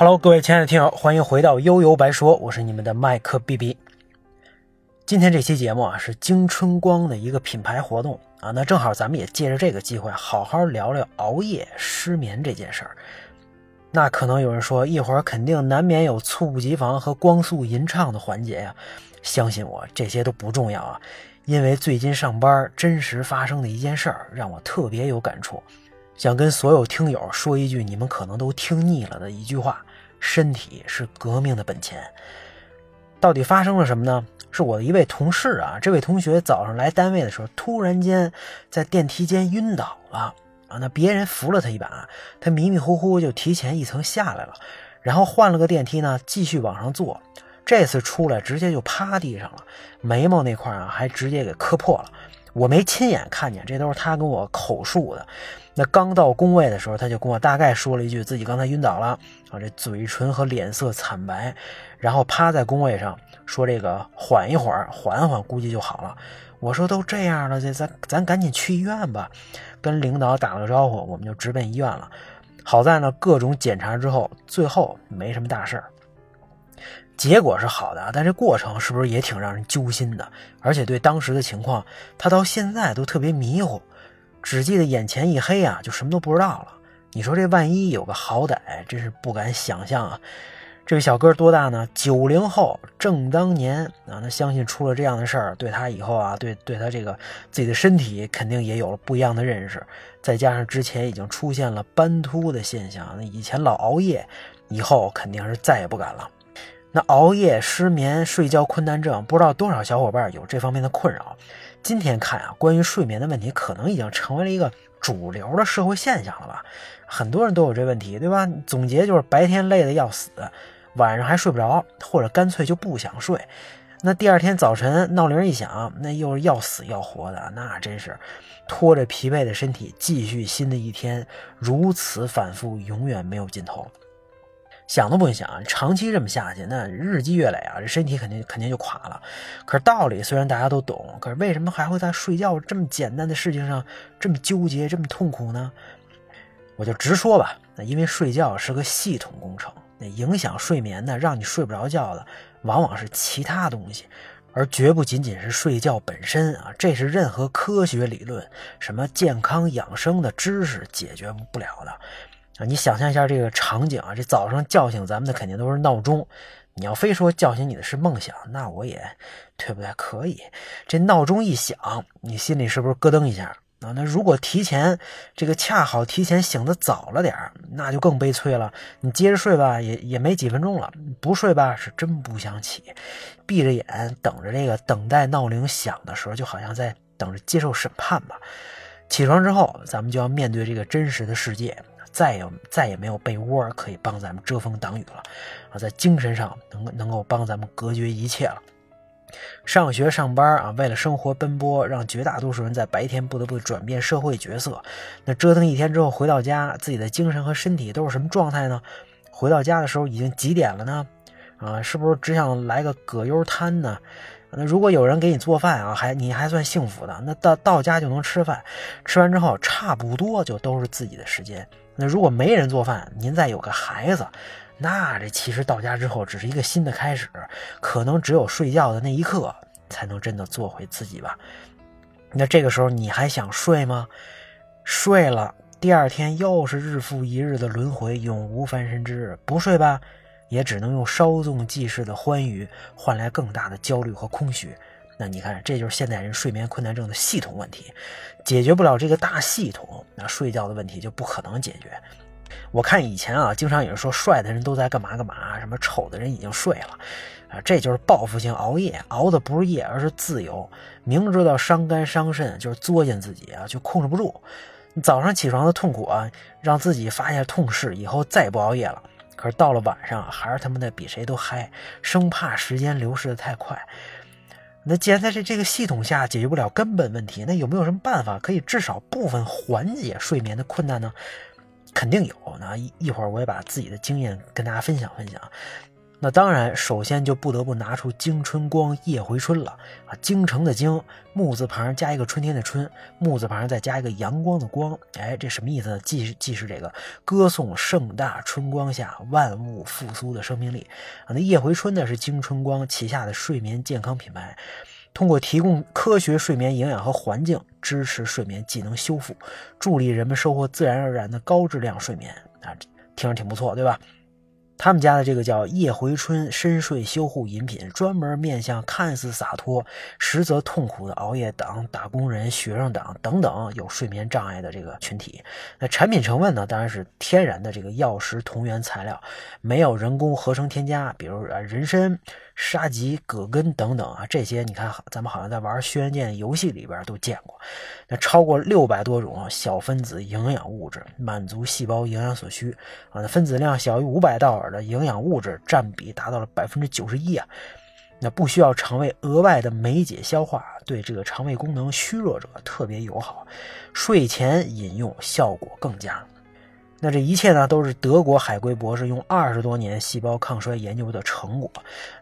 Hello，各位亲爱的听友，欢迎回到悠悠白说，我是你们的麦克 B B。今天这期节目啊，是京春光的一个品牌活动啊，那正好咱们也借着这个机会，好好聊聊熬夜失眠这件事儿。那可能有人说，一会儿肯定难免有猝不及防和光速吟唱的环节呀。相信我，这些都不重要啊，因为最近上班真实发生的一件事儿，让我特别有感触。想跟所有听友说一句你们可能都听腻了的一句话：身体是革命的本钱。到底发生了什么呢？是我的一位同事啊，这位同学早上来单位的时候，突然间在电梯间晕倒了啊。那别人扶了他一把，他迷迷糊糊就提前一层下来了，然后换了个电梯呢，继续往上坐。这次出来直接就趴地上了，眉毛那块啊还直接给磕破了。我没亲眼看见，这都是他跟我口述的。那刚到工位的时候，他就跟我大概说了一句自己刚才晕倒了啊，这嘴唇和脸色惨白，然后趴在工位上说：“这个缓一会儿，缓缓，估计就好了。”我说：“都这样了，这咱咱赶紧去医院吧。”跟领导打了个招呼，我们就直奔医院了。好在呢，各种检查之后，最后没什么大事儿。结果是好的，但这过程是不是也挺让人揪心的？而且对当时的情况，他到现在都特别迷糊，只记得眼前一黑啊，就什么都不知道了。你说这万一有个好歹，真是不敢想象啊！这位小哥多大呢？九零后，正当年啊。那相信出了这样的事儿，对他以后啊，对对他这个自己的身体肯定也有了不一样的认识。再加上之前已经出现了斑秃的现象，那以前老熬夜，以后肯定是再也不敢了。那熬夜、失眠、睡觉困难症，不知道多少小伙伴有这方面的困扰。今天看啊，关于睡眠的问题，可能已经成为了一个主流的社会现象了吧？很多人都有这问题，对吧？总结就是白天累得要死，晚上还睡不着，或者干脆就不想睡。那第二天早晨闹铃一响，那又是要死要活的，那真是拖着疲惫的身体继续新的一天，如此反复，永远没有尽头。想都不用想，长期这么下去，那日积月累啊，这身体肯定肯定就垮了。可是道理虽然大家都懂，可是为什么还会在睡觉这么简单的事情上这么纠结、这么痛苦呢？我就直说吧，那因为睡觉是个系统工程，那影响睡眠的、让你睡不着觉的，往往是其他东西，而绝不仅仅是睡觉本身啊。这是任何科学理论、什么健康养生的知识解决不了的。你想象一下这个场景啊，这早上叫醒咱们的肯定都是闹钟，你要非说叫醒你的是梦想，那我也对不对？可以，这闹钟一响，你心里是不是咯噔一下啊？那如果提前这个恰好提前醒的早了点那就更悲催了。你接着睡吧，也也没几分钟了；不睡吧，是真不想起，闭着眼等着这个等待闹铃响的时候，就好像在等着接受审判吧。起床之后，咱们就要面对这个真实的世界。再也再也没有被窝可以帮咱们遮风挡雨了，啊，在精神上能能够帮咱们隔绝一切了。上学上班啊，为了生活奔波，让绝大多数人在白天不得不转变社会角色。那折腾一天之后回到家，自己的精神和身体都是什么状态呢？回到家的时候已经几点了呢？啊，是不是只想来个葛优瘫呢？那如果有人给你做饭啊，还你还算幸福的，那到到家就能吃饭，吃完之后差不多就都是自己的时间。那如果没人做饭，您再有个孩子，那这其实到家之后只是一个新的开始，可能只有睡觉的那一刻才能真的做回自己吧。那这个时候你还想睡吗？睡了，第二天又是日复一日的轮回，永无翻身之日。不睡吧，也只能用稍纵即逝的欢愉换来更大的焦虑和空虚。那你看，这就是现代人睡眠困难症的系统问题，解决不了这个大系统，那睡觉的问题就不可能解决。我看以前啊，经常有人说帅的人都在干嘛干嘛，什么丑的人已经睡了，啊，这就是报复性熬夜，熬的不是夜，而是自由。明知道伤肝伤肾，就是作践自己啊，就控制不住。早上起床的痛苦啊，让自己发现痛势，以后再不熬夜了。可是到了晚上，还是他妈的比谁都嗨，生怕时间流逝的太快。那既然在这这个系统下解决不了根本问题，那有没有什么办法可以至少部分缓解睡眠的困难呢？肯定有。那一一会儿我也把自己的经验跟大家分享分享。那当然，首先就不得不拿出京春光夜回春了啊！京城的京，木字旁加一个春天的春，木字旁再加一个阳光的光，哎，这什么意思呢？既既是这个歌颂盛大春光下万物复苏的生命力啊。那夜回春呢，是京春光旗下的睡眠健康品牌，通过提供科学睡眠营养和环境，支持睡眠技能修复，助力人们收获自然而然的高质量睡眠啊，听着挺不错，对吧？他们家的这个叫夜回春深睡修护饮品，专门面向看似洒脱，实则痛苦的熬夜党、打工人、学生党等等有睡眠障碍的这个群体。那产品成分呢，当然是天然的这个药食同源材料，没有人工合成添加，比如啊人参。沙棘、葛根等等啊，这些你看，咱们好像在玩《轩辕剑》游戏里边都见过。那超过六百多种小分子营养物质，满足细胞营养所需啊。那分子量小于五百道尔的营养物质占比达到了百分之九十一啊。那不需要肠胃额外的酶解消化，对这个肠胃功能虚弱者特别友好。睡前饮用效果更佳。那这一切呢，都是德国海归博士用二十多年细胞抗衰研究的成果。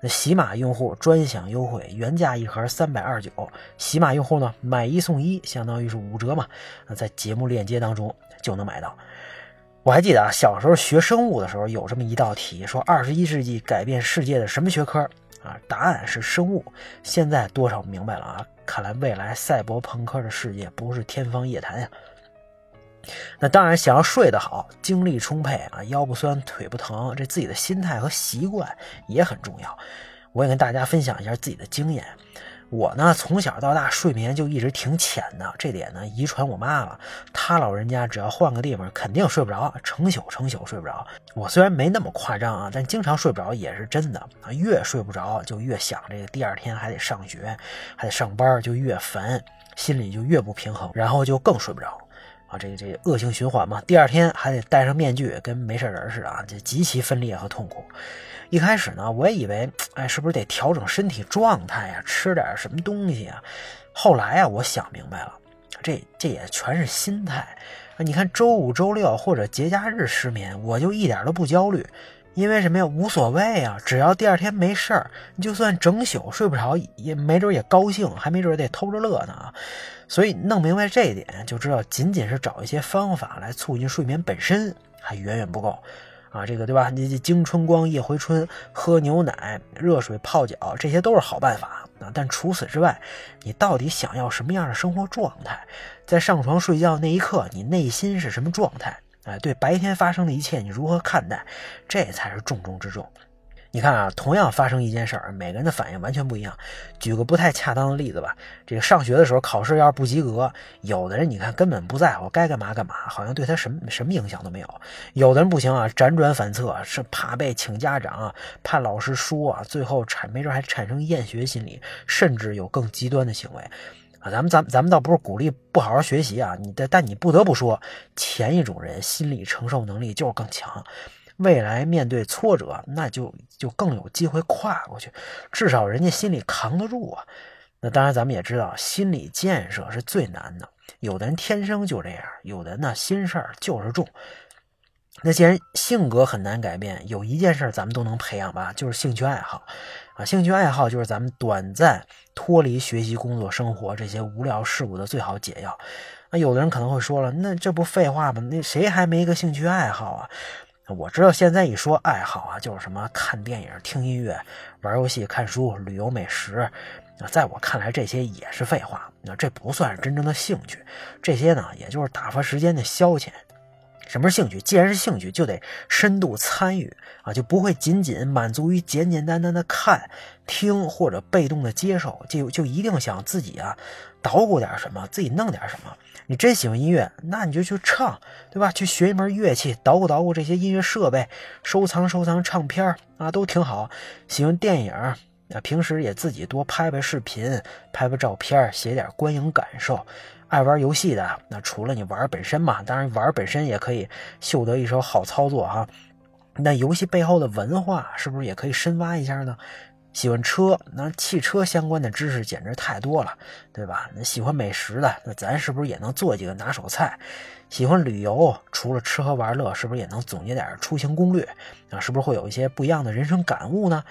那喜马用户专享优惠，原价一盒三百二十九，喜马用户呢买一送一，相当于是五折嘛。那在节目链接当中就能买到。我还记得啊，小时候学生物的时候有这么一道题，说二十一世纪改变世界的什么学科啊？答案是生物。现在多少明白了啊？看来未来赛博朋克的世界不是天方夜谭呀。那当然，想要睡得好，精力充沛啊，腰不酸腿不疼，这自己的心态和习惯也很重要。我也跟大家分享一下自己的经验。我呢，从小到大睡眠就一直挺浅的，这点呢遗传我妈了。她老人家只要换个地方，肯定睡不着，成宿成宿睡不着。我虽然没那么夸张啊，但经常睡不着也是真的啊。越睡不着，就越想这个第二天还得上学，还得上班，就越烦，心里就越不平衡，然后就更睡不着。啊，这个这个恶性循环嘛，第二天还得戴上面具，跟没事人似的啊，就极其分裂和痛苦。一开始呢，我也以为，哎，是不是得调整身体状态呀，吃点什么东西啊？后来啊，我想明白了，这这也全是心态。你看周五、周六或者节假日失眠，我就一点都不焦虑。因为什么呀？无所谓啊，只要第二天没事儿，你就算整宿睡不着，也没准也高兴，还没准得偷着乐呢啊！所以弄明白这一点，就知道仅仅是找一些方法来促进睡眠本身还远远不够啊！这个对吧？你经春光夜回春，喝牛奶、热水泡脚，这些都是好办法啊！但除此之外，你到底想要什么样的生活状态？在上床睡觉那一刻，你内心是什么状态？哎，对白天发生的一切，你如何看待？这才是重中之重。你看啊，同样发生一件事儿，每个人的反应完全不一样。举个不太恰当的例子吧，这个上学的时候考试要是不及格，有的人你看根本不在乎，该干嘛干嘛，好像对他什么什么影响都没有；有的人不行啊，辗转反侧，是怕被请家长，怕老师说啊，最后产没准还产生厌学心理，甚至有更极端的行为。啊，咱们咱咱们倒不是鼓励不好好学习啊，你但但你不得不说，前一种人心理承受能力就是更强，未来面对挫折，那就就更有机会跨过去，至少人家心里扛得住啊。那当然，咱们也知道，心理建设是最难的，有的人天生就这样，有的呢心事儿就是重。那既然性格很难改变，有一件事咱们都能培养吧，就是兴趣爱好。啊，兴趣爱好就是咱们短暂脱离学习、工作、生活这些无聊事物的最好解药。那有的人可能会说了，那这不废话吗？那谁还没个兴趣爱好啊？我知道现在一说爱好啊，就是什么看电影、听音乐、玩游戏、看书、旅游、美食。那在我看来，这些也是废话。那这不算是真正的兴趣，这些呢，也就是打发时间的消遣。什么是兴趣？既然是兴趣，就得深度参与啊，就不会仅仅满足于简简单单的看、听或者被动的接受，就就一定想自己啊捣鼓点什么，自己弄点什么。你真喜欢音乐，那你就去唱，对吧？去学一门乐器，捣鼓捣鼓这些音乐设备，收藏收藏唱片啊，都挺好。喜欢电影，那平时也自己多拍拍视频，拍拍照片，写点观影感受。爱玩游戏的，那除了你玩本身嘛，当然玩本身也可以秀得一手好操作哈。那游戏背后的文化是不是也可以深挖一下呢？喜欢车，那汽车相关的知识简直太多了，对吧？那喜欢美食的，那咱是不是也能做几个拿手菜？喜欢旅游，除了吃喝玩乐，是不是也能总结点出行攻略？啊，是不是会有一些不一样的人生感悟呢？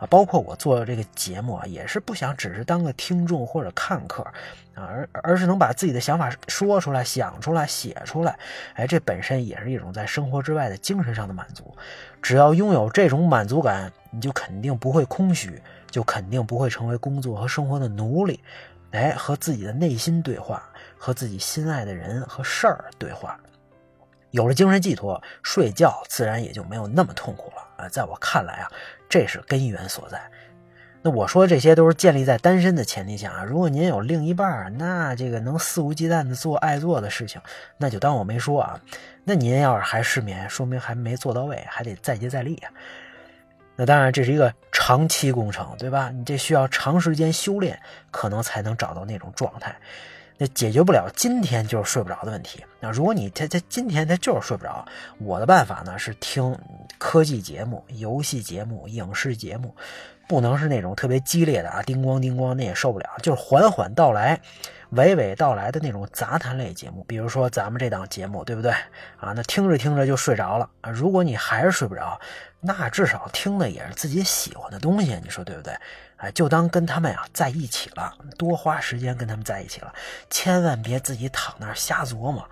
啊，包括我做这个节目啊，也是不想只是当个听众或者看客，啊，而而是能把自己的想法说出来、想出来、写出来，哎，这本身也是一种在生活之外的精神上的满足。只要拥有这种满足感，你就肯定不会空虚，就肯定不会成为工作和生活的奴隶。哎，和自己的内心对话，和自己心爱的人和事儿对话。有了精神寄托，睡觉自然也就没有那么痛苦了啊！在我看来啊，这是根源所在。那我说这些都是建立在单身的前提下啊。如果您有另一半，那这个能肆无忌惮的做爱做的事情，那就当我没说啊。那您要是还失眠，说明还没做到位，还得再接再厉啊。那当然，这是一个长期工程，对吧？你这需要长时间修炼，可能才能找到那种状态。那解决不了今天就是睡不着的问题。那如果你他他今天他就是睡不着，我的办法呢是听科技节目、游戏节目、影视节目，不能是那种特别激烈的啊，叮咣叮咣，那也受不了。就是缓缓道来、娓娓道来的那种杂谈类节目，比如说咱们这档节目，对不对啊？那听着听着就睡着了啊。如果你还是睡不着，那至少听的也是自己喜欢的东西，你说对不对？哎，就当跟他们呀在一起了，多花时间跟他们在一起了，千万别自己躺那儿瞎琢磨，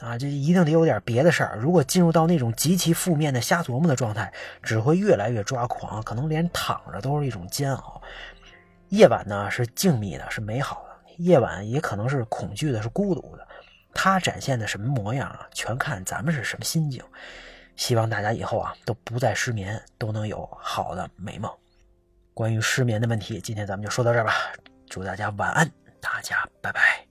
啊，这一定得有点别的事儿。如果进入到那种极其负面的瞎琢磨的状态，只会越来越抓狂，可能连躺着都是一种煎熬。夜晚呢是静谧的，是美好的；夜晚也可能是恐惧的，是孤独的。它展现的什么模样啊，全看咱们是什么心境。希望大家以后啊都不再失眠，都能有好的美梦。关于失眠的问题，今天咱们就说到这儿吧。祝大家晚安，大家拜拜。